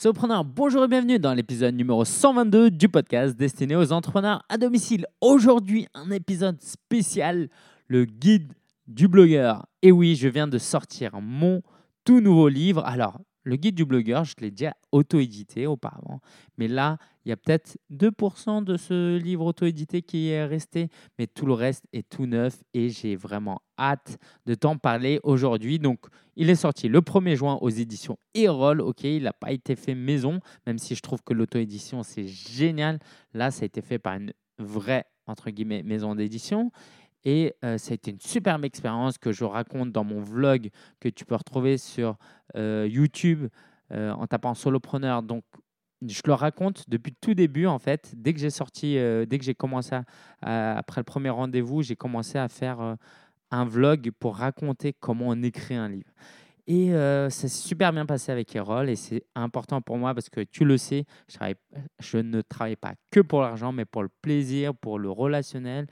Solopreneur, bonjour et bienvenue dans l'épisode numéro 122 du podcast destiné aux entrepreneurs à domicile. Aujourd'hui, un épisode spécial, le guide du blogueur. Et oui, je viens de sortir mon tout nouveau livre. Alors, le guide du blogueur, je l'ai déjà auto-édité auparavant, mais là, il y a peut-être 2% de ce livre auto-édité qui est resté, mais tout le reste est tout neuf et j'ai vraiment hâte de t'en parler aujourd'hui. Donc, il est sorti le 1er juin aux éditions Erol. Ok, il n'a pas été fait maison, même si je trouve que l'auto-édition, c'est génial. Là, ça a été fait par une vraie, entre guillemets, maison d'édition. Et euh, ça a été une superbe expérience que je raconte dans mon vlog que tu peux retrouver sur euh, YouTube euh, en tapant solopreneur. Donc, je le raconte depuis tout début en fait. Dès que j'ai sorti, dès que j'ai commencé après le premier rendez-vous, j'ai commencé à faire un vlog pour raconter comment on écrit un livre. Et ça s'est super bien passé avec Erol et c'est important pour moi parce que tu le sais, je ne travaille pas que pour l'argent, mais pour le plaisir, pour le relationnel,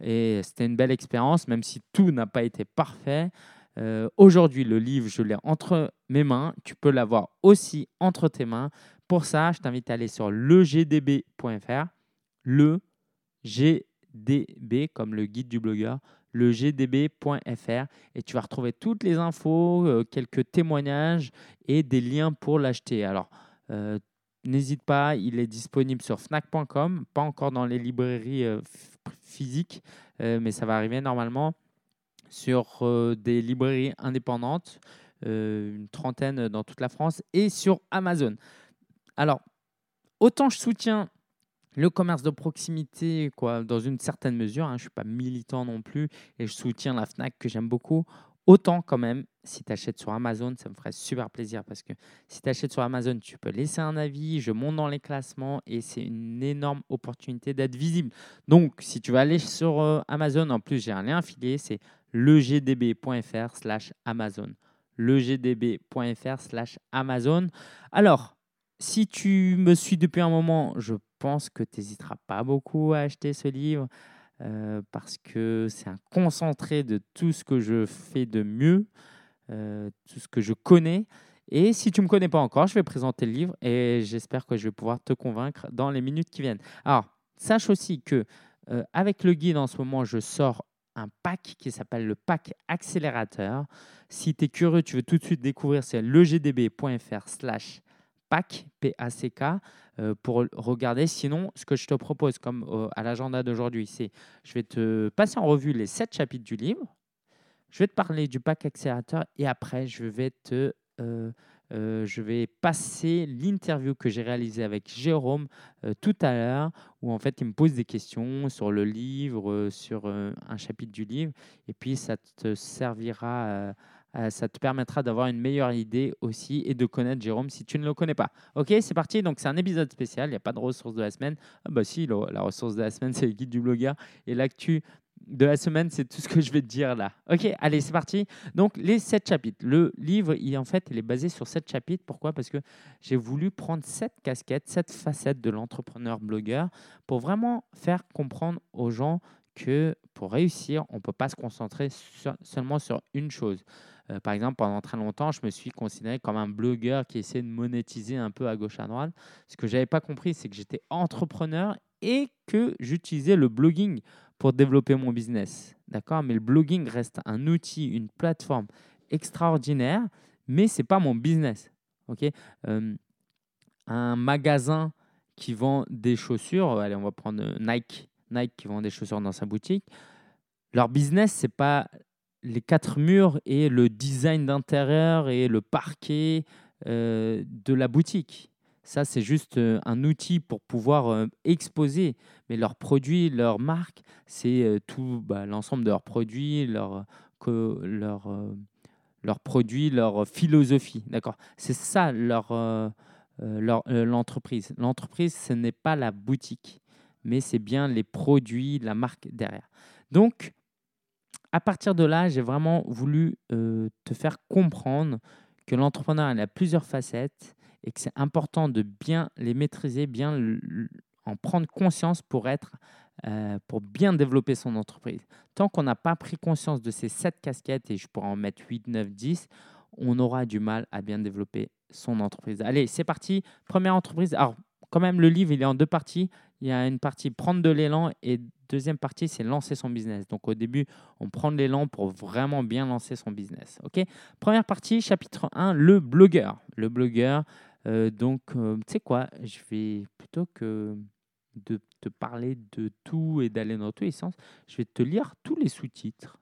et c'était une belle expérience, même si tout n'a pas été parfait. Euh, aujourd'hui, le livre, je l'ai entre mes mains. Tu peux l'avoir aussi entre tes mains. Pour ça, je t'invite à aller sur legdb.fr, le GDB comme le guide du blogueur, legdb.fr et tu vas retrouver toutes les infos, euh, quelques témoignages et des liens pour l'acheter. Alors, euh, n'hésite pas, il est disponible sur fnac.com, pas encore dans les librairies physique, euh, mais ça va arriver normalement sur euh, des librairies indépendantes, euh, une trentaine dans toute la France, et sur Amazon. Alors, autant je soutiens le commerce de proximité, quoi, dans une certaine mesure, hein, je ne suis pas militant non plus, et je soutiens la FNAC que j'aime beaucoup, autant quand même si tu achètes sur Amazon, ça me ferait super plaisir parce que si tu achètes sur Amazon, tu peux laisser un avis, je monte dans les classements et c'est une énorme opportunité d'être visible. Donc, si tu vas aller sur euh, Amazon, en plus, j'ai un lien affilié, c'est legdb.fr slash Amazon. legdb.fr slash Amazon. Alors, si tu me suis depuis un moment, je pense que tu n'hésiteras pas beaucoup à acheter ce livre. Euh, parce que c'est un concentré de tout ce que je fais de mieux. Euh, tout ce que je connais. Et si tu ne me connais pas encore, je vais présenter le livre et j'espère que je vais pouvoir te convaincre dans les minutes qui viennent. Alors, sache aussi que euh, avec le guide en ce moment, je sors un pack qui s'appelle le pack accélérateur. Si tu es curieux, tu veux tout de suite découvrir, c'est legdb.fr slash pack, P-A-C-K, euh, pour regarder. Sinon, ce que je te propose, comme à l'agenda d'aujourd'hui, c'est je vais te passer en revue les sept chapitres du livre je vais te parler du pack accélérateur et après, je vais te euh, euh, je vais passer l'interview que j'ai réalisée avec Jérôme euh, tout à l'heure, où en fait il me pose des questions sur le livre, sur un chapitre du livre, et puis ça te servira, ça te permettra d'avoir une meilleure idée aussi et de connaître Jérôme si tu ne le connais pas. Ok, c'est parti. Donc c'est un épisode spécial. Il n'y a pas de ressources de la semaine. Ah bah si, la ressource de la semaine c'est le guide du blogueur et l'actu de la semaine, c'est tout ce que je vais te dire là. Ok, allez, c'est parti. Donc, les sept chapitres. Le livre, il, en fait, il est basé sur sept chapitres. Pourquoi? Parce que j'ai voulu prendre sept casquettes, sept facettes de l'entrepreneur blogueur pour vraiment faire comprendre aux gens que pour réussir, on ne peut pas se concentrer seulement sur une chose. Euh, par exemple, pendant très longtemps, je me suis considéré comme un blogueur qui essayait de monétiser un peu à gauche à droite. Ce que je n'avais pas compris, c'est que j'étais entrepreneur et que j'utilisais le blogging pour développer mon business. D'accord? Mais le blogging reste un outil, une plateforme extraordinaire, mais ce n'est pas mon business. ok? Euh, un magasin qui vend des chaussures, allez, on va prendre Nike, Nike qui vend des chaussures dans sa boutique. Leur business, ce n'est pas les quatre murs et le design d'intérieur et le parquet euh, de la boutique. Ça, c'est juste euh, un outil pour pouvoir euh, exposer. Mais leurs produits, leurs marques, c'est tout bah, l'ensemble de leurs produits, leurs leur, leur produits, leur philosophie. D'accord? C'est ça leur, l'entreprise. L'entreprise, ce n'est pas la boutique, mais c'est bien les produits, la marque derrière. Donc, à partir de là, j'ai vraiment voulu te faire comprendre que l'entrepreneur a plusieurs facettes et que c'est important de bien les maîtriser, bien en prendre conscience pour être euh, pour bien développer son entreprise. Tant qu'on n'a pas pris conscience de ces sept casquettes, et je pourrais en mettre 8, 9, 10, on aura du mal à bien développer son entreprise. Allez, c'est parti. Première entreprise. Alors, quand même, le livre, il est en deux parties. Il y a une partie prendre de l'élan et deuxième partie, c'est lancer son business. Donc, au début, on prend de l'élan pour vraiment bien lancer son business. OK? Première partie, chapitre 1, le blogueur. Le blogueur, euh, donc, euh, tu sais quoi? Je vais, plutôt que de te parler de tout et d'aller dans tous les sens, je vais te lire tous les sous-titres.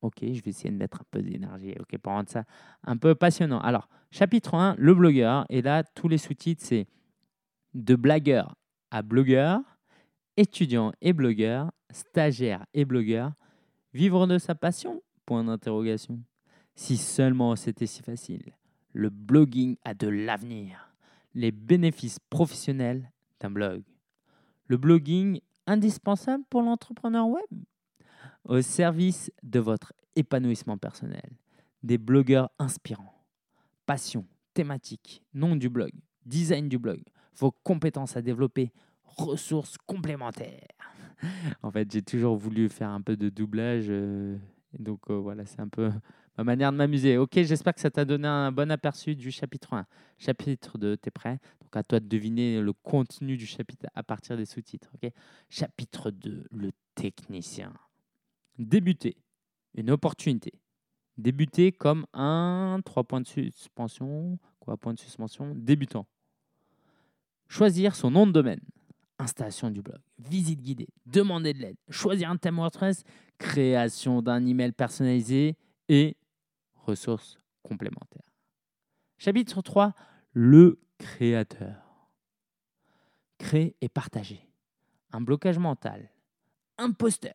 Ok, je vais essayer de mettre un peu d'énergie, ok, pour rendre ça un peu passionnant. Alors, chapitre 1, le blogueur. Et là, tous les sous-titres, c'est de blagueur à blogueur, étudiant et blogueur, stagiaire et blogueur, vivre de sa passion? Point d'interrogation. Si seulement c'était si facile. Le blogging a de l'avenir. Les bénéfices professionnels d'un blog. Le blogging indispensable pour l'entrepreneur web? Au service de votre épanouissement personnel. Des blogueurs inspirants. Passion, thématique, nom du blog, design du blog, vos compétences à développer, ressources complémentaires. en fait, j'ai toujours voulu faire un peu de doublage. Euh, donc euh, voilà, c'est un peu ma manière de m'amuser. Ok, j'espère que ça t'a donné un bon aperçu du chapitre 1. Chapitre 2, t'es prêt? Donc à toi de deviner le contenu du chapitre à partir des sous-titres. Ok? Chapitre 2, le technicien. Débuter, une opportunité. Débuter comme un, trois points de suspension, quoi, point de suspension, débutant. Choisir son nom de domaine, installation du blog, visite guidée, demander de l'aide, choisir un thème WordPress, création d'un email personnalisé et ressources complémentaires. Chapitre 3, le créateur. Créer et partager. Un blocage mental. Imposteur.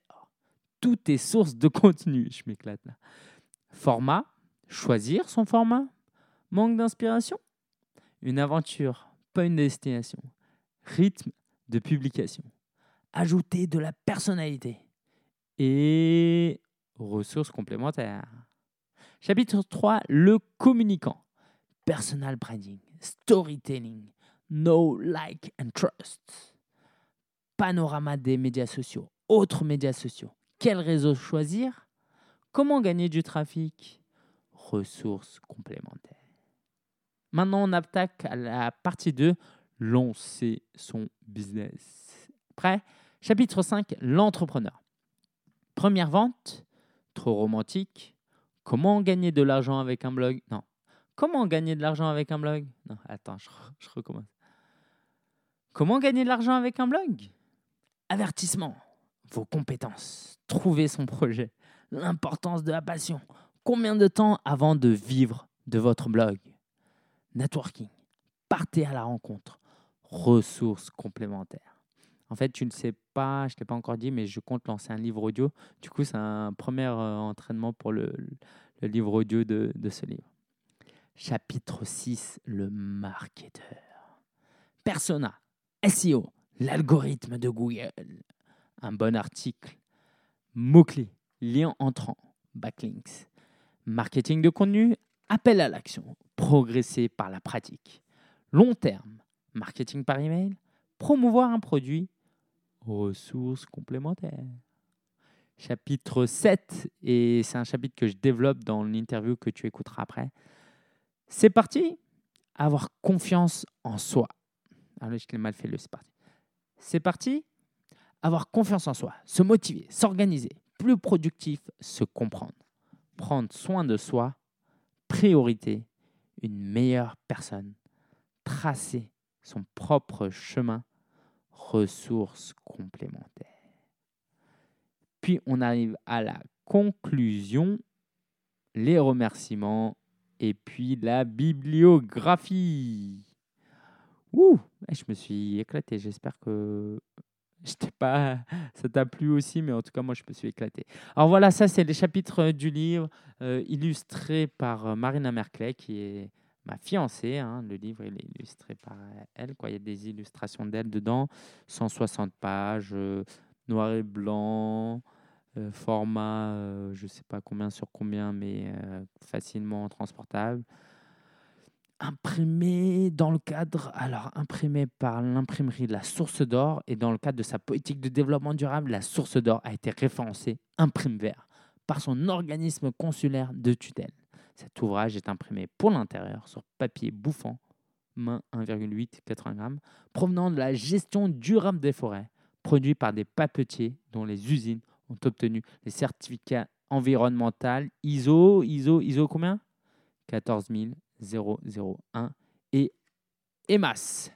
Tout est source de contenu. Je m'éclate là. Format. Choisir son format. Manque d'inspiration. Une aventure, pas une destination. Rythme de publication. Ajouter de la personnalité. Et ressources complémentaires. Chapitre 3, le communicant. Personal branding, storytelling, know, like and trust. Panorama des médias sociaux, autres médias sociaux. Quel réseau choisir? Comment gagner du trafic? Ressources complémentaires. Maintenant, on attaque à la partie 2, lancer son business. Prêt? Chapitre 5, l'entrepreneur. Première vente, trop romantique. Comment gagner de l'argent avec un blog? Non. Comment gagner de l'argent avec un blog? Non, attends, je, je recommence. Comment gagner de l'argent avec un blog? Avertissement, vos compétences, trouver son projet, l'importance de la passion, combien de temps avant de vivre de votre blog? Networking, partez à la rencontre, ressources complémentaires. En fait, tu ne sais pas, je ne t'ai pas encore dit, mais je compte lancer un livre audio. Du coup, c'est un premier euh, entraînement pour le, livre audio de, de, ce livre. Chapitre 6, le marketeur. Persona, SEO, l'algorithme de Google. Un bon article. Mots-clés, liens entrants, backlinks. Marketing de contenu, appel à l'action, progresser par la pratique. Long terme, marketing par email, promouvoir un produit, ressources complémentaires. Chapitre 7, et c'est un chapitre que je développe dans l'interview que tu écouteras après. C'est parti Avoir confiance en soi. Ah je l'ai mal fait c'est parti. C'est parti Avoir confiance en soi, se motiver, s'organiser, plus productif, se comprendre, prendre soin de soi, priorité, une meilleure personne, tracer son propre chemin ressources complémentaires. Puis on arrive à la conclusion, les remerciements et puis la bibliographie. Ouh, je me suis éclaté. J'espère que je pas, ça t'a plu aussi, mais en tout cas, moi, je me suis éclaté. Alors voilà, ça, c'est les chapitres du livre euh, illustrés par euh, Marina Merclay, qui est ma fiancée. Hein, le livre il est illustré par elle. Quoi. Il y a des illustrations d'elle dedans, 160 pages, euh, noir et blanc, euh, format, euh, je ne sais pas combien sur combien, mais facilement transportable. Imprimé dans le cadre, alors imprimé par l'imprimerie la Source d'Or et dans le cadre de sa politique de développement durable, la Source d'Or a été référencée, imprime vert, par son organisme consulaire de tutelle. Cet ouvrage est imprimé pour l'intérieur sur papier bouffant, main 1,8 80 grammes, provenant de la gestion durable des forêts, produit par des papetiers dont les usines ont obtenu les certificats environnementaux ISO, ISO, ISO combien? 14001 et EMAS.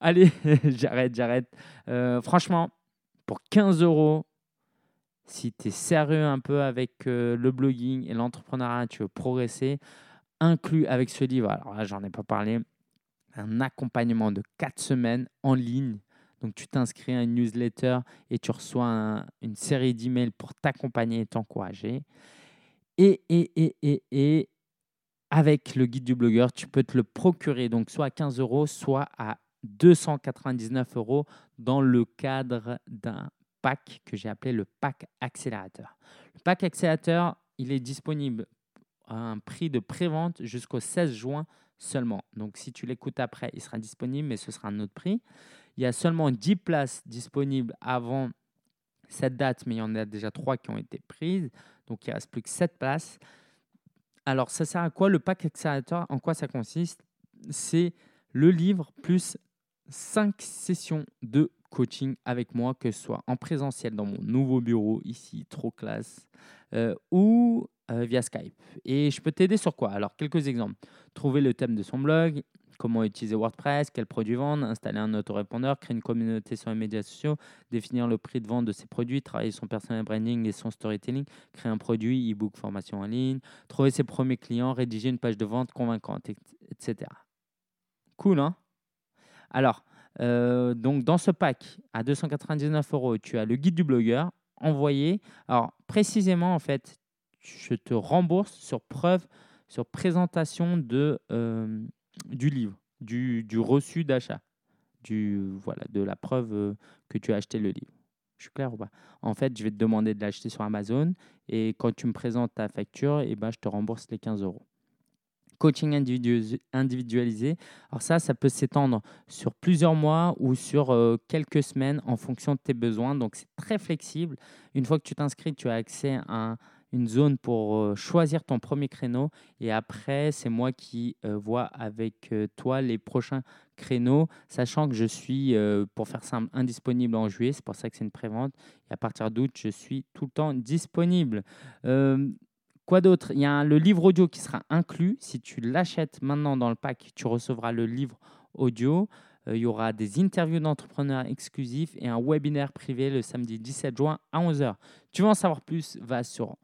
Allez, j'arrête, j'arrête. Euh, franchement, pour 15 euros, si tu es sérieux un peu avec euh, le blogging et l'entrepreneuriat, tu veux progresser, inclus avec ce livre, alors là, j'en ai pas parlé, un accompagnement de 4 semaines en ligne. Donc, tu t'inscris à une newsletter et tu reçois une série d'emails pour t'accompagner et t'encourager. Et, et, et, et, et, avec le guide du blogueur, tu peux te le procurer, donc soit à 15 euros, soit à 299 euros dans le cadre d'un pack que j'ai appelé le pack accélérateur. Le pack accélérateur, il est disponible à un prix de prévente jusqu'au 16 juin seulement. Donc si tu l'écoutes après, il sera disponible, mais ce sera un autre prix. Il y a seulement 10 places disponibles avant cette date, mais il y en a déjà 3 qui ont été prises. Donc il ne reste plus que 7 places. Alors ça sert à quoi? Le pack accélérateur En quoi ça consiste? C'est le livre plus 5 sessions de coaching avec moi, que ce soit en présentiel dans mon nouveau bureau ici, trop classe, euh, ou euh, via Skype. Et je peux t'aider sur quoi? Alors, quelques exemples. Trouver le thème de son blog, comment utiliser WordPress, quel produit vendre, installer un autorépondeur, créer une communauté sur les médias sociaux, définir le prix de vente de ses produits, travailler son personal branding et son storytelling, créer un produit, e-book, formation en ligne, trouver ses premiers clients, rédiger une page de vente convaincante, etc. Cool, hein? Alors, euh, donc dans ce pack à 299 euros, tu as le guide du blogueur envoyé. Alors précisément, en fait, je te rembourse sur preuve, sur présentation de, euh, du livre, du, du reçu d'achat, du voilà, de la preuve euh, que tu as acheté le livre. Je suis clair ou pas? En fait, je vais te demander de l'acheter sur Amazon et quand tu me présentes ta facture, et eh ben, je te rembourse les 15 euros coaching individualisé. Alors ça, ça peut s'étendre sur plusieurs mois ou sur euh, quelques semaines en fonction de tes besoins. Donc c'est très flexible. Une fois que tu t'inscris, tu as accès à une zone pour euh, choisir ton premier créneau. Et après, c'est moi qui euh, vois avec toi les prochains créneaux, sachant que je suis, pour faire simple, indisponible en juillet. C'est pour ça que c'est une prévente. Et à partir d'août, je suis tout le temps disponible. Quoi d'autre? Il y a le livre audio qui sera inclus. Si tu l'achètes maintenant dans le pack, tu recevras le livre audio. Euh, il y aura des interviews d'entrepreneurs exclusifs et un webinaire privé le samedi 17 juin à 11h. Tu veux en savoir plus? Va sur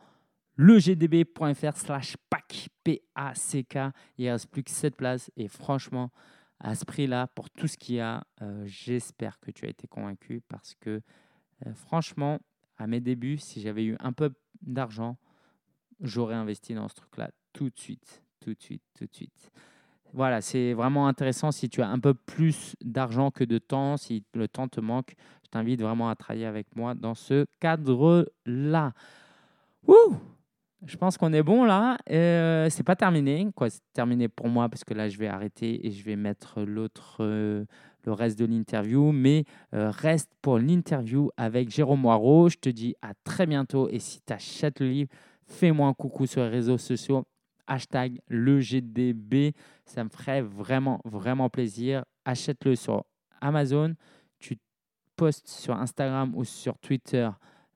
legdb.fr slash pack, P-A-C-K. Il ne reste plus que 7 places et franchement, à ce prix-là, pour tout ce qu'il y a, euh, j'espère que tu as été convaincu parce que euh, franchement, à mes débuts, si j'avais eu un peu d'argent, j'aurais investi dans ce truc-là tout de suite, tout de suite, tout de suite. Voilà, c'est vraiment intéressant si tu as un peu plus d'argent que de temps, si le temps te manque, je t'invite vraiment à travailler avec moi dans ce cadre-là. Wouh je pense qu'on est bon là. Euh, c'est pas terminé, quoi. C'est terminé pour moi parce que là, je vais arrêter et je vais mettre l'autre, euh, le reste de l'interview. Mais euh, reste pour l'interview avec Jérôme Moirot. Je te dis à très bientôt. Et si tu achètes le livre, fais-moi un coucou sur les réseaux sociaux. Hashtag legdb. Ça me ferait vraiment, vraiment plaisir. Achète-le sur Amazon. Tu postes sur Instagram ou sur Twitter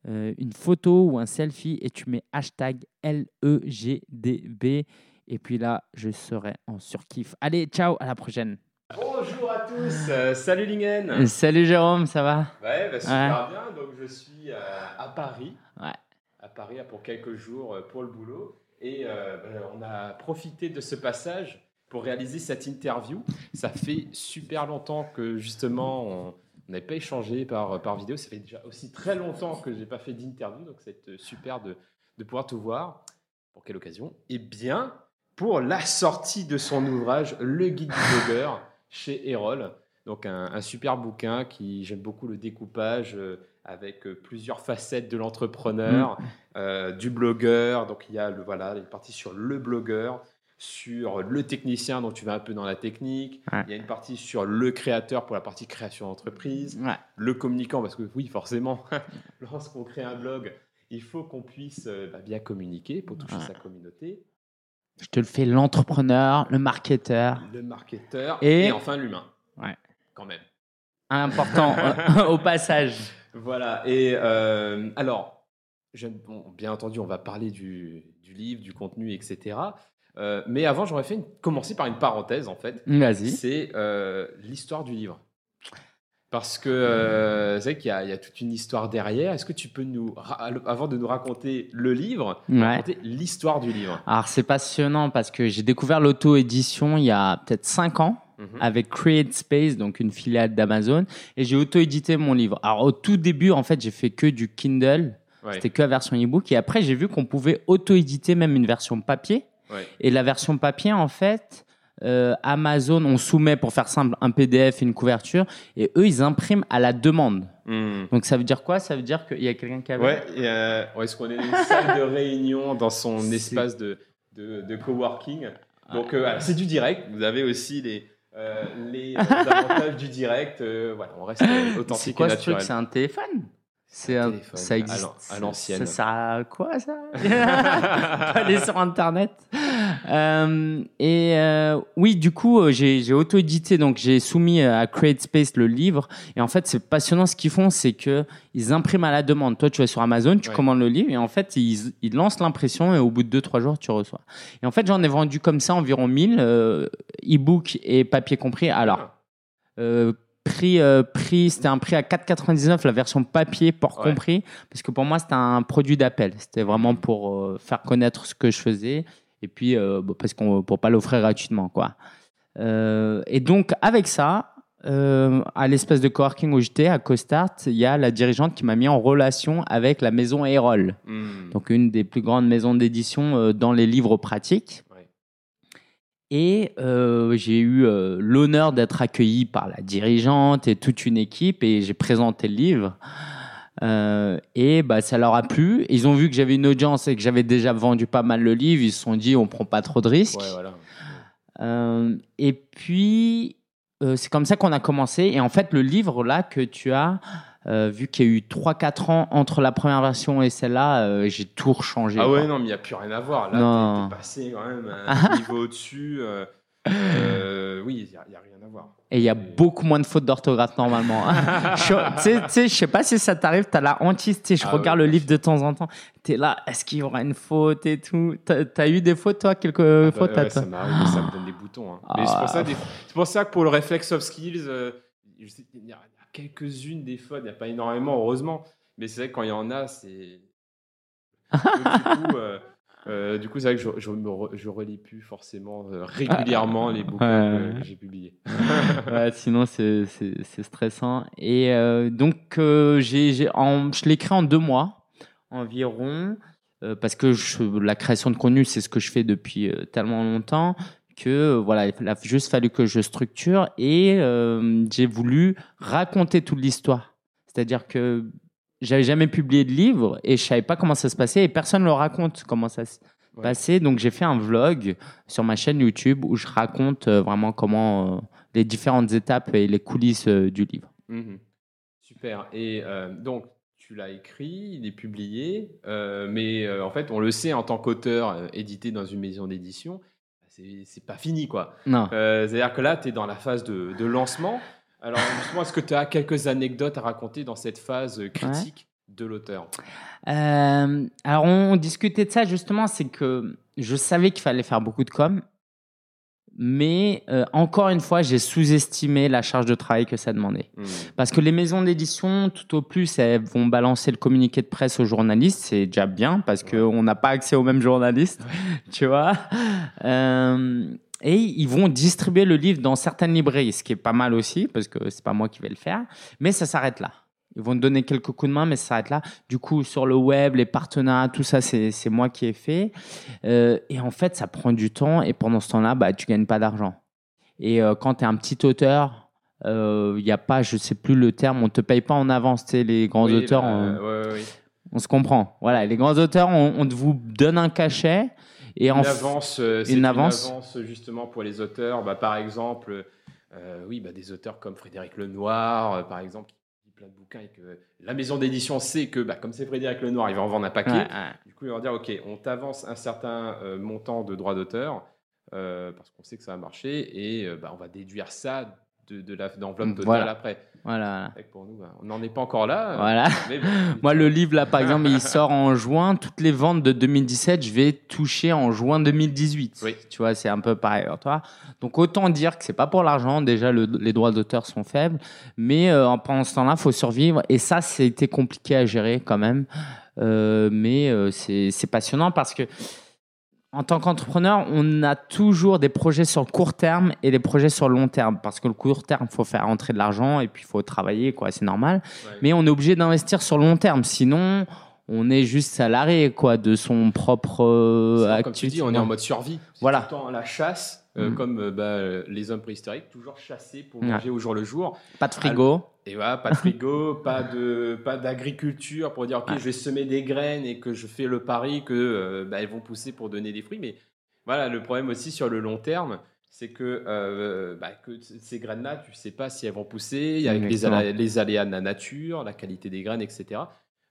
euh, une photo ou un selfie et tu mets hashtag LEGDB. Et puis là, je serai en surkiff. Allez, ciao, à la prochaine. Bonjour à tous, euh, salut Lingen. Euh, salut Jérôme, ça va? Ouais, bah, super bien. Donc je suis à Paris. Ouais à Paris pour quelques jours pour le boulot. Et ben, on a profité de ce passage pour réaliser cette interview. Ça fait super longtemps que justement on n'avait pas échangé par, par vidéo. Ça fait déjà aussi très longtemps que je n'ai pas fait d'interview. Donc c'est super de, de pouvoir te voir. Pour quelle occasion? Eh bien, pour la sortie de son ouvrage Le guide du blogueur chez Erol. Donc un, un super bouquin qui j'aime beaucoup le découpage. Euh, avec euh, plusieurs facettes de l'entrepreneur, mm. euh, du blogueur. Donc il y a le, voilà, une partie sur le blogueur, sur le technicien, dont tu vas un peu dans la technique. Il y a une partie sur le créateur pour la partie création d'entreprise. Le communicant, parce que oui, forcément, lorsqu'on crée un blog, il faut qu'on puisse euh, bah, bien communiquer pour toucher sa communauté. Je te le fais l'entrepreneur, le marketeur. Le marketeur Et- et, enfin l'humain. Ouais. Quand même. Important au passage. Voilà. Et euh, alors, bien entendu, on va parler du, du livre, du contenu, etc. Euh, mais avant, j'aurais fait une- commencer par une parenthèse, en fait. Vas-y. C'est euh, l'histoire du livre. Parce que euh, c'est vrai qu'il y, a- il y a toute une histoire derrière. Est-ce que tu peux nous, avant de nous raconter le livre, Ouais. raconter l'histoire du livre? Alors c'est passionnant parce que j'ai découvert l'auto-édition il y a peut-être 5 ans Mhm. avec Create Space, donc une filiale d'Amazon, et j'ai auto-édité mon livre. Alors au tout début, en fait, j'ai fait que du Kindle, Ouais. c'était que la version e-book, et après j'ai vu qu'on pouvait auto-éditer même une version papier. Ouais. Et la version papier, en fait, euh, Amazon, on soumet pour faire simple un PDF et une couverture, et eux, ils impriment à la demande. Mhm. Donc ça veut dire quoi? Ça veut dire qu'il y a quelqu'un qui avait... Ouais, euh, est-ce qu'on est dans une salle de réunion dans son C'est- espace de, de, de coworking Donc euh, c'est du direct. Vous avez aussi les, euh, les avantages du direct. euh, voilà, on reste euh, C'est authentique quoi et ce truc? naturel. C'est un téléphone? C'est un téléphone, ça existe à l'ancienne. Ça sert à quoi ça? Aller sur internet. Euh, et euh, oui, du coup, euh, j'ai auto-édité, donc j'ai soumis à CreateSpace le livre. Et en fait, c'est passionnant ce qu'ils font, c'est que ils impriment à la demande. Toi, tu vas sur Amazon, tu Ouais. commandes le livre, et en fait, ils, ils lancent l'impression, et au bout de 2-3 jours, tu reçois. Et en fait, j'en ai vendu comme ça environ 1000, euh, e-book et papier compris. Alors, euh, prix, euh, prix c'était un prix à 4,99 la version papier port Ouais. compris parce que pour moi c'était un produit d'appel c'était vraiment pour euh, faire connaître ce que je faisais et puis euh, bah, parce qu'on pour pas l'offrir gratuitement quoi Euh, et donc avec ça à l'espèce de coworking où j'étais à Costart il y a la dirigeante qui m'a mis en relation avec la maison Erol Mhm. donc une des plus grandes maisons d'édition dans les livres pratiques. Et euh, j'ai eu euh, l'honneur d'être accueilli par la dirigeante et toute une équipe et j'ai présenté le livre. Euh, et bah, ça leur a plu. Ils ont vu que j'avais une audience et que j'avais déjà vendu pas mal le livre. Ils se sont dit on prend pas trop de risques. Ouais, voilà. Et puis, c'est comme ça qu'on a commencé. Et en fait, le livre là que tu as, euh, vu qu'il y a eu 3-4 ans entre la première version et celle-là, euh, j'ai tout rechangé. Ah quoi. ouais, non, mais il n'y a plus rien à voir. Là, Non. t'es- passé quand même à un niveau au-dessus. euh, oui, il n'y a, rien à voir. Et il y a beaucoup moins de fautes d'orthographe normalement. Je- Tu sais- tu pas si ça t'arrive, t'as la hantise, tu je Ah regarde ouais, le livre de temps en temps, t'es là, est-ce qu'il y aura une faute et tout? T'as as eu des fautes toi, quelques Ah bah fautes ouais, ça m'arrive, ça me donne des boutons. hein. C'est Ah. pour, ça, des- c'est pour ça que pour le réflexe soft skills, je sais- il y a, il y a quelques-unes des fautes, il n'y a pas énormément, heureusement. Mais c'est vrai que quand il y en a, c'est. Donc, du coup, euh, euh, du coup, c'est vrai que je, je, me re- je relis plus forcément euh, régulièrement les bouquins Ouais. que, que j'ai publiés. Ouais, sinon c'est stressant. Et donc j'ai je l'ai créé en deux mois environ parce que je- la création de contenu c'est ce que je fais depuis tellement longtemps que euh, voilà il a juste fallu que je structure et euh, j'ai voulu raconter toute l'histoire. C'est-à-dire que j'avais jamais publié de livre et je savais pas comment ça se passait et personne ne le raconte comment ça se Ouais. passait. Donc j'ai fait un vlog sur ma chaîne YouTube où je raconte euh, vraiment comment euh, les différentes étapes et les coulisses du livre. Mhm. Super. Et donc, tu l'as écrit, il est publié, euh, mais euh, en fait, on le sait en tant qu'auteur euh, édité dans une maison d'édition, c'est pas fini quoi. Non. Euh, C'est-à-dire que là, tu es dans la phase de, de lancement. Alors, justement, est-ce que tu as quelques anecdotes à raconter dans cette phase critique de l'auteur? Euh, alors on discutait de ça justement, c'est que je savais qu'il fallait faire beaucoup de com, mais euh, encore une fois, j'ai sous-estimé la charge de travail que ça demandait. Mhm. Parce que les maisons d'édition, tout au plus, elles vont balancer le communiqué de presse aux journalistes. C'est déjà bien parce Ouais. qu'on n'a pas accès aux mêmes journalistes, tu vois. Euh, et ils vont distribuer le livre dans certaines librairies, ce qui est pas mal aussi parce que c'est pas moi qui vais le faire. Mais ça s'arrête là. Ils vont te donner quelques coups de main, mais ça s'arrête là. Du coup, sur le web, les partenariats, tout ça, c'est moi qui ai fait. Euh, et en fait, ça prend du temps. Et pendant ce temps-là, bah, tu gagnes pas d'argent. Et euh, quand tu es un petit auteur, il n'y a pas, je sais plus le terme, on te paye pas en avance. Tu sais, les grands Oui, auteurs, bah, on, ouais, ouais, ouais. on se comprend. Voilà, les grands auteurs, on, on vous donne un cachet. Et en Une avance, euh, c'est une une avance. avance justement pour les auteurs. Bah, par exemple, euh, oui, bah, des auteurs comme Frédéric Lenoir, euh, par exemple, plein de bouquins et que la maison d'édition sait que, bah, comme c'est Frédéric Lenoir, il va en vendre un paquet. Ouais, ouais. Du coup, ils vont dire, OK, on t'avance un certain euh, montant de droits d'auteur euh, parce qu'on sait que ça va marcher et euh, bah, on va déduire ça de, de la- d'enveloppe totale Voilà. après. Voilà. Pour nous, bah, on n'en est pas encore là. euh, Voilà. mais bon. Moi, le livre, là, par exemple, il sort en juin. Toutes les ventes de 2017, je vais toucher en juin 2018. Oui. Tu vois, c'est un peu pareil toi. Donc, autant dire que c'est pas pour l'argent. Déjà, le- les droits d'auteur sont faibles. Mais euh, pendant ce temps-là, faut survivre. Et ça, c'était compliqué à gérer quand même. Euh, mais euh, c'est passionnant parce que en tant qu'entrepreneur, on a toujours des projets sur le court terme et des projets sur le long terme. Parce que le court terme, il faut faire rentrer de l'argent et puis il faut travailler, quoi. C'est normal. Ouais. Mais on est obligé d'investir sur le long terme. Sinon, on est juste salarié, quoi, de son propre euh, Sinon, comme tu activité. dis, on est en mode survie. Voilà. tout le temps à la chasse, euh, Mhm. comme euh, bah, euh, les hommes préhistoriques, toujours chasser pour Ouais. manger au jour le jour. Pas de frigo. Et voilà, pas de frigo, pas de pas d'agriculture pour dire ok, Ouais. je vais semer des graines et que je fais le pari que euh, bah, elles vont pousser pour donner des fruits. Mais voilà, le problème aussi sur le long terme, c'est que, euh, bah, que ces graines-là, tu sais pas si elles vont pousser. Il y a les, Exactement. alé- les aléas de la nature, la qualité des graines, etc.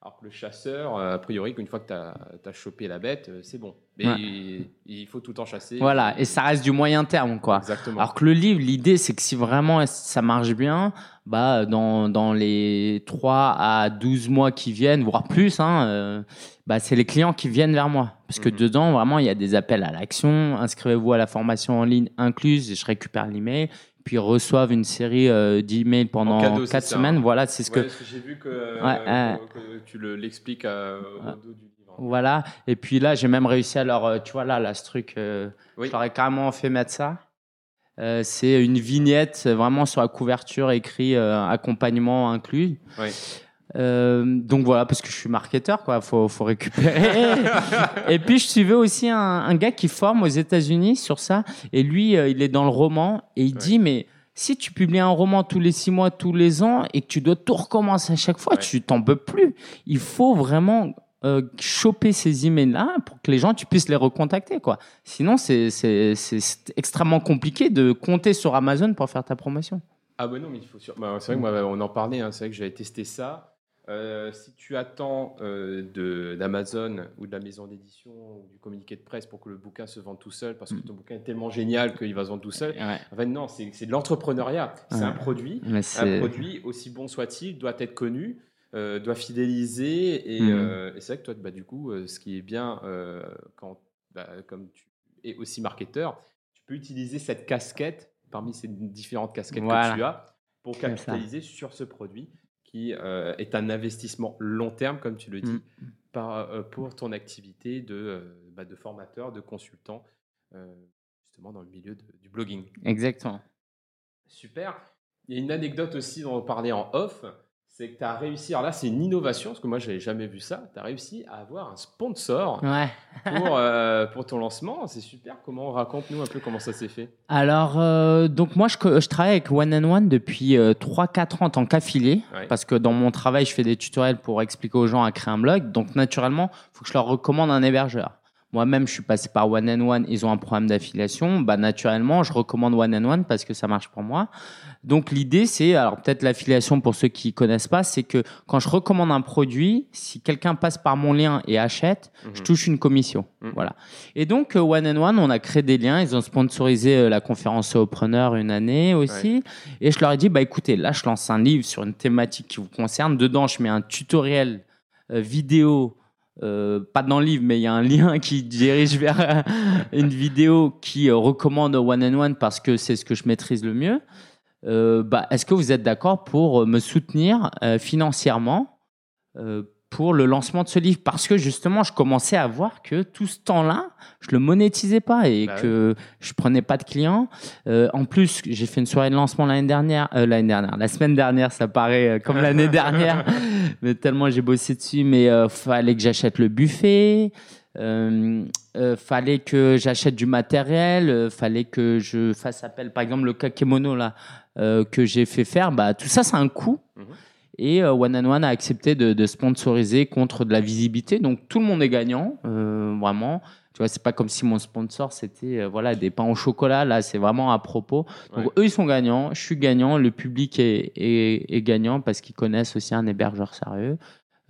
Alors que le chasseur, euh, a priori, qu'une fois que tu as, chopé la bête, euh, c'est bon. Mais Ouais. il, il faut tout le temps chasser. Voilà. Et ça reste du moyen terme, quoi. Exactement. Alors que le livre, l'idée, c'est que si vraiment ça marche bien, bah, dans, dans les 3 à 12 mois qui viennent, voire plus, hein, euh, bah, c'est les clients qui viennent vers moi. Parce que Mhm. dedans, vraiment, il y a des appels à l'action. Inscrivez-vous à la formation en ligne incluse et je récupère l'email. Puis reçoivent une série euh, d'emails pendant cadeau, c'est 4 ça, semaines. hein. Voilà, c'est ce Ouais, que. j'ai vu que, euh, Ouais, que- tu le- l'expliques euh, au dos du livre. Voilà. Et puis là, j'ai même réussi à leur. euh, Tu vois, là, là ce truc. Oui. Je leur ai carrément fait mettre ça. Euh, c'est une vignette vraiment sur la couverture écrit euh, accompagnement inclus. Euh, donc voilà, parce que je suis marketeur, quoi, faut, faut récupérer. et puis je suivais aussi un, un gars qui forme aux États-Unis sur ça, et lui, euh, il est dans le roman, et il Ouais. dit, mais si tu publies un roman tous les six mois, tous les ans, et que tu dois tout recommencer à chaque fois, Ouais. tu t'en peux plus. Il faut vraiment euh, choper ces emails-là pour que les gens, tu puisses les recontacter, quoi. Sinon, c'est extrêmement compliqué de compter sur Amazon pour faire ta promotion. Ah bah non, mais il faut sur... bah, c'est vrai que moi, on en parlait, hein, c'est vrai que j'avais testé ça. Euh, si tu attends euh, d'Amazon ou de la maison d'édition ou du communiqué de presse pour que le bouquin se vende tout seul, parce que Mm. ton bouquin est tellement génial qu'il va se vendre tout seul, Ouais. en fait non, c'est de l'entrepreneuriat. C'est Ouais. un produit. Un produit, aussi bon soit-il, doit être connu, euh, doit fidéliser. Et, euh, et c'est vrai que toi, bah, du coup, ce qui est bien, quand, bah, comme tu es aussi marketeur, tu peux utiliser cette casquette parmi ces différentes casquettes Voilà. que tu as pour capitaliser sur ce produit qui euh, est un investissement long terme, comme tu le dis, Mm. par, euh, pour ton activité de, euh, bah, de formateur, de consultant, justement dans le milieu de- du blogging. Exactement. Super. Il y a une anecdote aussi dont on parlait en off, c'est que tu as réussi, alors là c'est une innovation, parce que moi je n'avais jamais vu ça, tu as réussi à avoir un sponsor Ouais. pour, euh, pour ton lancement, c'est super, comment raconte-nous un peu comment ça s'est fait Alors, euh, donc moi, je, je travaille avec One and One depuis euh, 3-4 ans en tant qu'affilié. Ouais. Parce que dans mon travail, je fais des tutoriels pour expliquer aux gens à créer un blog. Donc, naturellement, il faut que je leur recommande un hébergeur. Moi-même, je suis passé par One and One. Ils ont un programme d'affiliation. Bah, naturellement, je recommande One and One parce que ça marche pour moi. Donc, l'idée, c'est, alors peut-être l'affiliation pour ceux qui connaissent pas, c'est que quand je recommande un produit, si quelqu'un passe par mon lien et achète, je Mhm. touche une commission. Mhm. Voilà. Et donc, euh, One and One, on a créé des liens. Ils ont sponsorisé euh, la conférence Preneur une année aussi. Et je leur ai dit, bah écoutez, là, je lance un livre sur une thématique qui vous concerne. Dedans, je mets un tutoriel euh, vidéo. Euh, pas dans le livre, mais il y a un lien qui dirige vers euh, une vidéo qui euh, recommande One and One parce que c'est ce que je maîtrise le mieux. Bah, Est-ce que vous êtes d'accord pour me soutenir financièrement pour le lancement de ce livre. Parce que justement je commençais à voir que tout ce temps-là je le monétisais pas et Bah que je prenais pas de clients. Euh, en plus j'ai fait une soirée de lancement l'année dernière euh, l'année dernière la semaine dernière ça paraît euh, comme l'année dernière. Mais tellement j'ai bossé dessus mais euh, fallait que j'achète le buffet euh, euh, fallait que j'achète du matériel euh, fallait que je fasse appel par exemple le kakemono là que j'ai fait faire. Bah tout ça c'est un coût. Mhm. Et euh, One and One a accepté de, de sponsoriser contre de la visibilité. Donc tout le monde est gagnant, euh, vraiment. Tu vois, c'est pas comme si mon sponsor c'était euh, voilà des pains au chocolat. Là, c'est vraiment à propos. Donc eux, ils sont gagnants. Je suis gagnant. Le public est, est, est gagnant parce qu'ils connaissent aussi un hébergeur sérieux.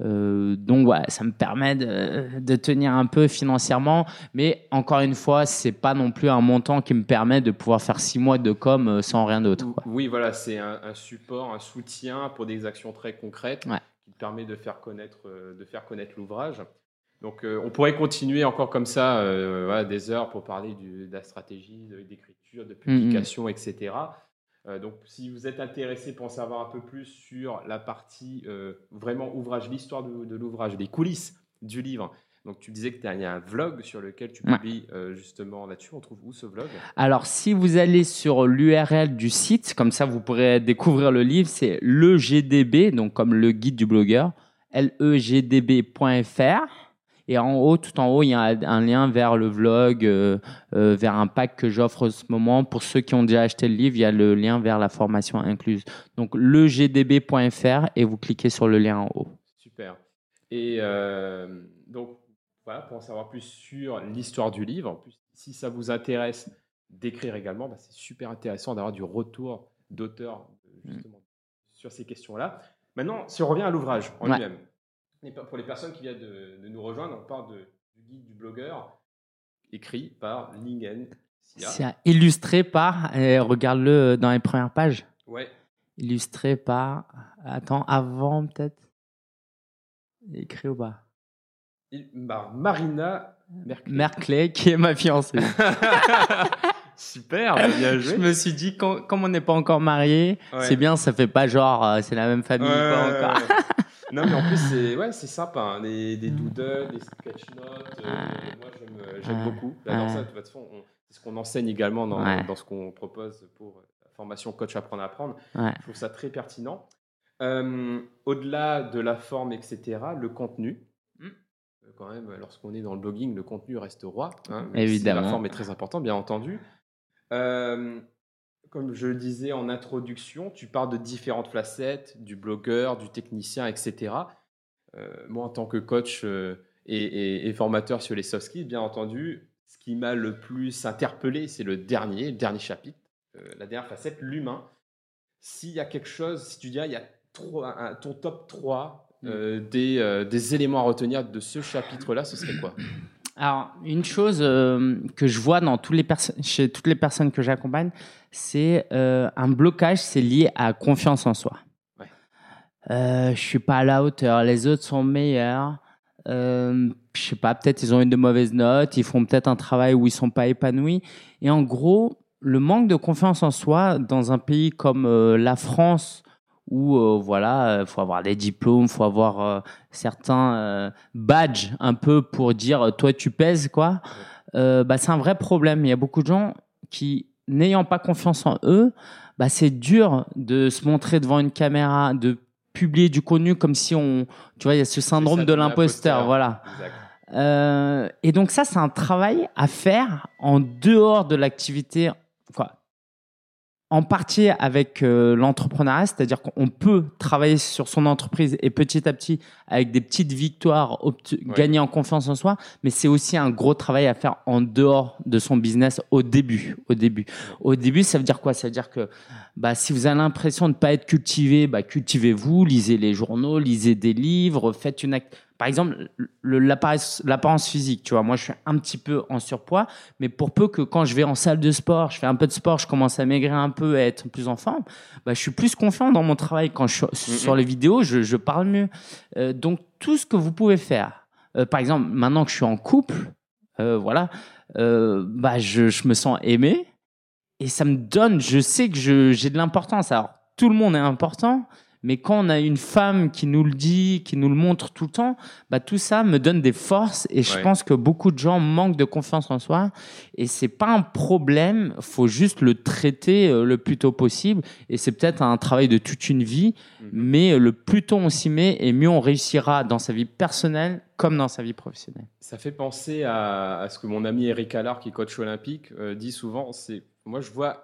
Euh, donc ouais, ça me permet de, de, tenir un peu financièrement, mais encore une fois, c'est pas non plus un montant qui me permet de pouvoir faire six mois de com euh, sans rien d'autre. Oui, voilà, c'est un, un, support, un soutien pour des actions très concrètes ouais. qui permet de faire connaître, euh, de faire connaître l'ouvrage. Donc euh, on pourrait continuer encore comme ça, euh, voilà, des heures pour parler du, de la stratégie, d'écriture, de, publication, mm -hmm. etc. Euh, donc, si vous êtes intéressé pour en savoir un peu plus sur la partie euh, vraiment ouvrage, l'histoire de, de l'ouvrage, les coulisses du livre, donc tu disais qu'il y a un vlog sur lequel tu publies ouais. euh, justement là-dessus. On trouve où ce vlog? Alors si vous allez sur l'URL du site, comme ça vous pourrez découvrir le livre, c'est legdb, donc comme le guide du blogueur, legdb.fr. Et en haut, tout en haut, il y a un lien vers le vlog, euh, euh, vers un pack que j'offre en ce moment. Pour ceux qui ont déjà acheté le livre, il y a le lien vers la formation incluse. Donc, legdb.fr et vous cliquez sur le lien en haut. Super. Et euh, donc, voilà, pour en savoir plus sur l'histoire du livre, en plus, si ça vous intéresse d'écrire également, bah, c'est super intéressant d'avoir du retour d'auteur justement mmh. sur ces questions-là. Maintenant, si on revient à l'ouvrage en ouais. lui-même, pour les personnes qui viennent de, de nous rejoindre, on parle de, du guide du blogueur écrit par Lingen. C'est illustré par, eh, regarde-le dans les premières pages. Ouais. Illustré par, attends, avant peut-être Écrit au bas. Il, bah, Marina Merkley. Merkley, qui est ma fiancée. Super, bien joué. Je me suis dit, comme on n'est pas encore mariés, ouais. c'est bien, ça fait pas genre, euh, c'est la même famille, ouais, pas encore. Non, mais en plus, c'est ouais, sympa. Hein. Des, des doodles, des sketch notes. Euh, moi, j'aime beaucoup. J'adore ça. De toute façon, c'est ce qu'on enseigne également dans, ouais. dans ce qu'on propose pour la formation Coach Apprendre à Apprendre. Ouais. Je trouve ça très pertinent. Euh, Au-delà de la forme, etc., le contenu. Mm. Quand même, lorsqu'on est dans le blogging, le contenu reste roi. Hein, Évidemment. la forme est très importante, bien entendu. Euh, comme je le disais en introduction, tu parles de différentes facettes, du blogueur, du technicien, etc. Euh, moi, en tant que coach euh, et, et, et, formateur sur les soft skills, bien entendu, ce qui m'a le plus interpellé, c'est le dernier, le dernier chapitre, euh, la dernière facette, l'humain. S'il y a quelque chose, si tu dis, il y a trois, un, ton top 3 mm. des, des éléments à retenir de ce chapitre-là, ce serait quoi? Alors, une chose euh, que je vois dans tous les chez toutes les personnes que j'accompagne, c'est euh, un blocage, c'est lié à confiance en soi. Ouais. Euh, je suis pas à la hauteur, les autres sont meilleurs. Je sais pas, peut-être ils ont eu de mauvaises notes, ils font peut-être un travail où ils sont pas épanouis. Et en gros, le manque de confiance en soi dans un pays comme la France, où euh, voilà, faut avoir des diplômes, faut avoir euh, certains euh, badges un peu pour dire toi tu pèses quoi. bah c'est un vrai problème. Il y a beaucoup de gens qui n'ayant pas confiance en eux, bah c'est dur de se montrer devant une caméra, de publier du contenu comme si on, tu vois, il y a ce syndrome de l'imposteur, voilà. Euh, et donc ça, c'est un travail à faire en dehors de l'activité, quoi, en partie avec euh, l'entrepreneuriat, c'est-à-dire qu'on peut travailler sur son entreprise et petit à petit, avec des petites victoires, ouais. gagner en confiance en soi, mais c'est aussi un gros travail à faire en dehors de son business au début. Au début, au début ça veut dire quoi? Ça veut dire que bah, si vous avez l'impression de ne pas être cultivé, bah, cultivez-vous, lisez les journaux, lisez des livres, faites une acte par exemple, l'apparence physique, tu vois, moi je suis un petit peu en surpoids, mais pour peu que quand je vais en salle de sport, je fais un peu de sport, je commence à maigrir un peu, à être plus en forme, bah, je suis plus confiant dans mon travail. Quand je suis sur les vidéos, je, je parle mieux. Euh, donc tout ce que vous pouvez faire, euh, par exemple, maintenant que je suis en couple, euh, voilà, bah, je, je me sens aimé et ça me donne, je sais que j'ai de l'importance. Alors, tout le monde est important, mais quand on a une femme qui nous le dit, qui nous le montre tout le temps, bah tout ça me donne des forces et je ouais. pense que beaucoup de gens manquent de confiance en soi et c'est pas un problème, faut juste le traiter euh, le plus tôt possible et c'est peut-être un travail de toute une vie, mmh. mais le plus tôt on s'y met et mieux on réussira dans sa vie personnelle comme dans sa vie professionnelle. Ça fait penser à, à ce que mon ami Eric Allard, qui est coach olympique, euh, dit souvent. C'est moi je vois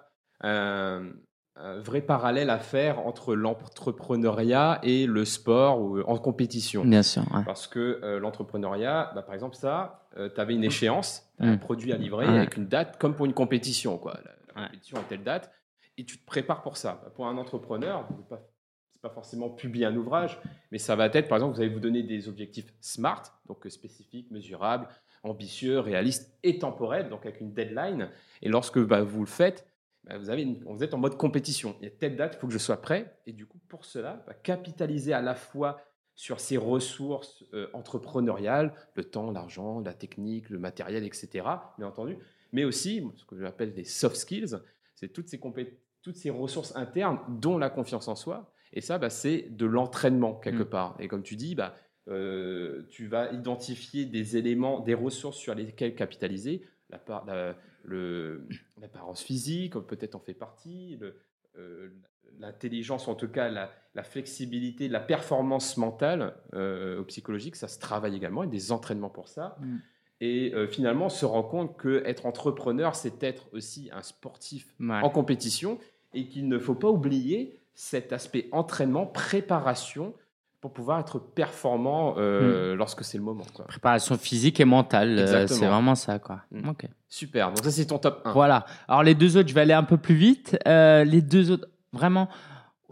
un vrai parallèle à faire entre l'entrepreneuriat et le sport ou en compétition. Bien sûr. ouais. Parce que euh, l'entrepreneuriat, bah, par exemple, ça, tu avais une échéance, un produit à livrer Ouais. avec une date, comme pour une compétition. Quoi. La, la Ouais. compétition à telle date, et tu te prépares pour ça. Pour un entrepreneur, c'est pas, pas forcément publier un ouvrage, mais ça va être, par exemple, vous allez vous donner des objectifs SMART, donc euh, spécifiques, mesurables, ambitieux, réalistes et temporels, donc avec une deadline. Et lorsque bah, vous le faites, bah, vous, avez une- vous êtes en mode compétition. Il y a telle date, il faut que je sois prêt. Et du coup, pour cela, bah, capitaliser à la fois sur ces ressources euh, entrepreneuriales, le temps, l'argent, la technique, le matériel, etc., bien entendu, mais aussi ce que j'appelle les soft skills, c'est toutes ces, toutes ces ressources internes, dont la confiance en soi. Et ça, bah, c'est de l'entraînement, quelque Mm. part. Et comme tu dis, bah, euh, tu vas identifier des éléments, des ressources sur lesquelles capitaliser. La part- la- le- L'apparence physique, peut-être en fait partie. euh, L'intelligence, en tout cas, la, la flexibilité, la performance mentale euh, ou psychologique, ça se travaille également. Il y a des entraînements pour ça. Mm. Et euh, finalement, on se rend compte qu'être entrepreneur, c'est être aussi un sportif Ouais. en compétition et qu'il ne faut pas oublier cet aspect entraînement, préparation pour pouvoir être performant euh, lorsque c'est le moment. quoi. Préparation physique et mentale, euh, c'est vraiment ça, quoi. Mm. Ok. Super, donc ça c'est ton top 1. Voilà. Alors les deux autres, je vais aller un peu plus vite. Euh, les deux autres, vraiment,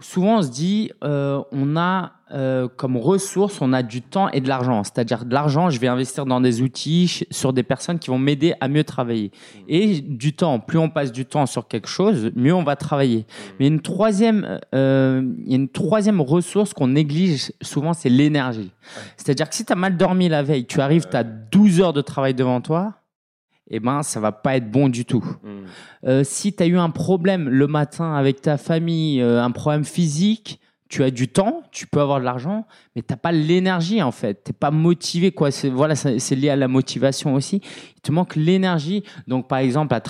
souvent on se dit, euh, on a euh, comme ressource, on a du temps et de l'argent. C'est-à-dire de l'argent, je vais investir dans des outils, sur des personnes qui vont m'aider à mieux travailler. Et du temps, plus on passe du temps sur quelque chose, mieux on va travailler. Mais une troisième, euh, il y a une troisième ressource qu'on néglige souvent, c'est l'énergie. C'est-à-dire que si tu as mal dormi la veille, tu arrives, tu as 12 heures de travail devant toi, eh ben, ça va pas être bon du tout. Mm. Euh, si tu as eu un problème le matin avec ta famille, euh, un problème physique, tu as du temps, tu peux avoir de l'argent, mais tu n'as pas l'énergie en fait. Tu n'es pas motivé. Quoi. C'est, voilà, c'est lié à la motivation aussi. Il te manque l'énergie. Donc par exemple, à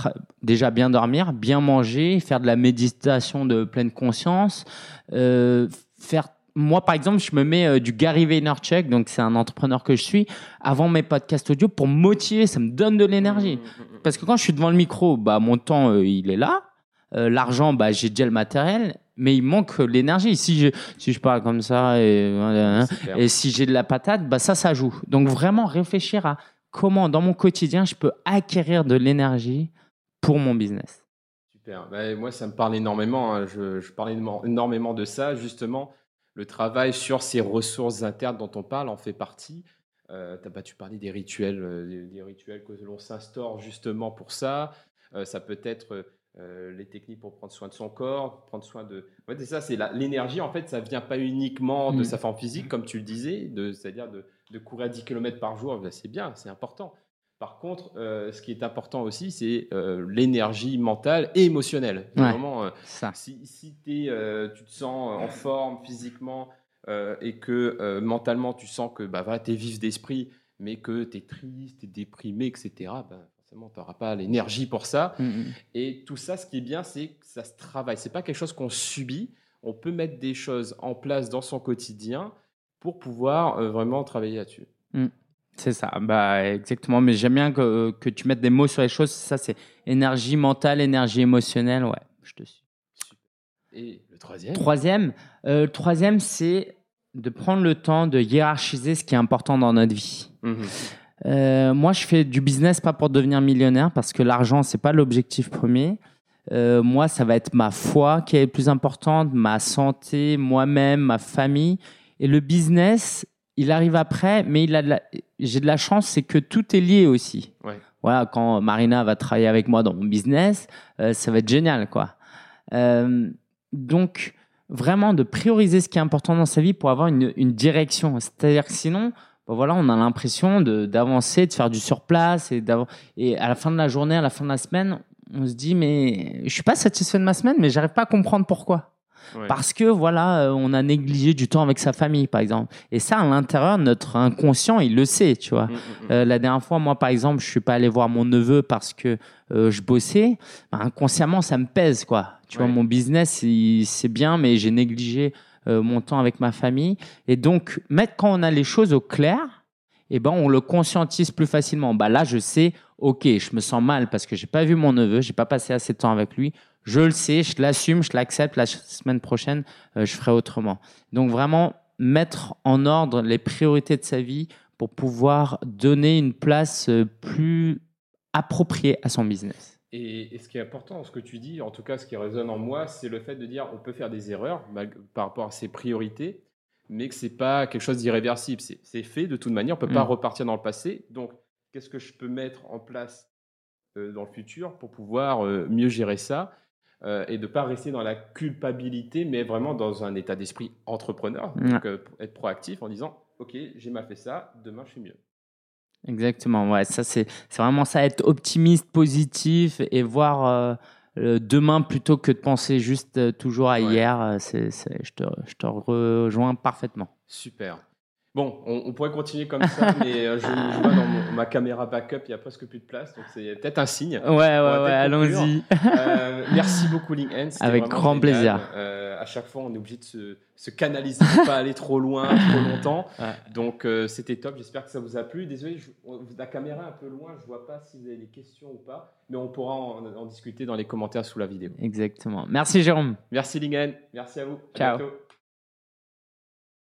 déjà bien dormir, bien manger, faire de la méditation de pleine conscience, euh, faire moi, par exemple, je me mets euh, du Gary Vaynerchuk, donc c'est un entrepreneur que je suis, avant mes podcasts audio pour me motiver. Ça me donne de l'énergie. Parce que quand je suis devant le micro, bah, mon temps, euh, il est là. Euh, L'argent, bah, j'ai déjà le matériel, mais il manque l'énergie. Si je, si je parle comme ça et, hein, et si j'ai de la patate, bah, ça, ça joue. Donc vraiment réfléchir à comment, dans mon quotidien, je peux acquérir de l'énergie pour mon business. Super. Bah, moi, ça me parle énormément. hein. Je, je énorme- énormément de ça. Justement, le travail sur ces ressources internes dont on parle en fait partie. Euh, tu parlais des rituels, euh, des, des rituels que l'on s'instaure justement pour ça. Euh, ça peut être euh, les techniques pour prendre soin de son corps, prendre soin de. En fait, ça, c'est l'énergie. En fait, ça vient pas uniquement de Mm. sa forme physique, comme tu le disais, c'est-à-dire de, de courir 10 km par jour. Ben, c'est bien, c'est important. Par contre, euh, ce qui est important aussi, c'est euh, l'énergie mentale et émotionnelle. Ouais. Vraiment, euh, Ça. si si tu te sens en forme physiquement et que mentalement tu sens que bah, tu es vif d'esprit, mais que tu es triste, tu es déprimé, etc., bah, forcément, tu n'auras pas l'énergie pour ça. Mm, mm. Et tout ça, ce qui est bien, c'est que ça se travaille. C'est pas quelque chose qu'on subit. On peut mettre des choses en place dans son quotidien pour pouvoir vraiment travailler là-dessus. C'est ça, bah, exactement. Mais j'aime bien que, que tu mettes des mots sur les choses. Ça, c'est énergie mentale, énergie émotionnelle. Ouais, je te suis. Et le troisième? Troisième, euh, le troisième, c'est de prendre le temps de hiérarchiser ce qui est important dans notre vie. Mhm. Euh, moi, je fais du business pas pour devenir millionnaire parce que l'argent, c'est pas l'objectif premier. Euh, moi, ça va être ma foi qui est plus importante, ma santé, moi-même, ma famille. Et le business, il arrive après, mais il a de la... j'ai de la chance, c'est que tout est lié aussi. Ouais. Voilà, quand Marina va travailler avec moi dans mon business, euh, ça va être génial, quoi. Euh, donc, vraiment de prioriser ce qui est important dans sa vie pour avoir une, une direction. C'est-à-dire que sinon, ben voilà, on a l'impression d'avancer, de, faire du surplace et, et à la fin de la journée, à la fin de la semaine, on se dit mais je suis pas satisfait de ma semaine, mais j'arrive pas à comprendre pourquoi. Ouais. Parce que voilà, euh, on a négligé du temps avec sa famille, par exemple. Et ça, à l'intérieur, notre inconscient, il le sait, tu vois. Mhm, mhm. Euh, la dernière fois, moi, par exemple, je suis pas allé voir mon neveu parce que euh, je bossais. Ben, inconsciemment, ça me pèse, quoi. Tu Ouais. vois, mon business, c'est bien, mais j'ai négligé euh, mon temps avec ma famille. Et donc, mettre quand on a les choses au clair, eh ben, on le conscientise plus facilement. Bah là, je sais, ok, je me sens mal parce que j'ai pas vu mon neveu, j'ai pas passé assez de temps avec lui. Je le sais, je l'assume, je l'accepte. La semaine prochaine, euh, je ferai autrement. Donc vraiment mettre en ordre les priorités de sa vie pour pouvoir donner une place euh, plus appropriée à son business. Et, ce qui est important ce que tu dis, en tout cas ce qui résonne en moi, c'est le fait de dire on peut faire des erreurs par rapport à ses priorités, mais que c'est pas quelque chose d'irréversible. C'est fait de toute manière, on peut pas mm. repartir dans le passé. Donc, qu'est-ce que je peux mettre en place euh, dans le futur pour pouvoir mieux gérer ça? Euh, et de ne pas rester dans la culpabilité, mais vraiment dans un état d'esprit entrepreneur, donc euh, être proactif en disant, OK, j'ai mal fait ça, demain je fais mieux. Exactement, ouais, ça c'est vraiment ça, être optimiste, positif et voir euh, demain plutôt que de penser juste toujours à hier. C'est, je, te, je te rejoins parfaitement. Super. Bon, on, pourrait continuer comme ça, mais euh, je, vois dans ma caméra backup, il n'y a presque plus de place, donc c'est peut-être un signe. Ouais, ouais, ouais, allons-y. Euh, merci beaucoup, LinkedIn. Avec grand plaisir. Euh, à chaque fois, on est obligé de se, se canaliser, pour pas aller trop loin, trop longtemps. Donc, c'était top. J'espère que ça vous a plu. Désolé, je, la caméra est un peu loin, je ne vois pas si vous avez des questions ou pas, mais on pourra en, discuter dans les commentaires sous la vidéo. Exactement. Merci, Jérôme. Merci, LinkedIn. Merci à vous. Ciao.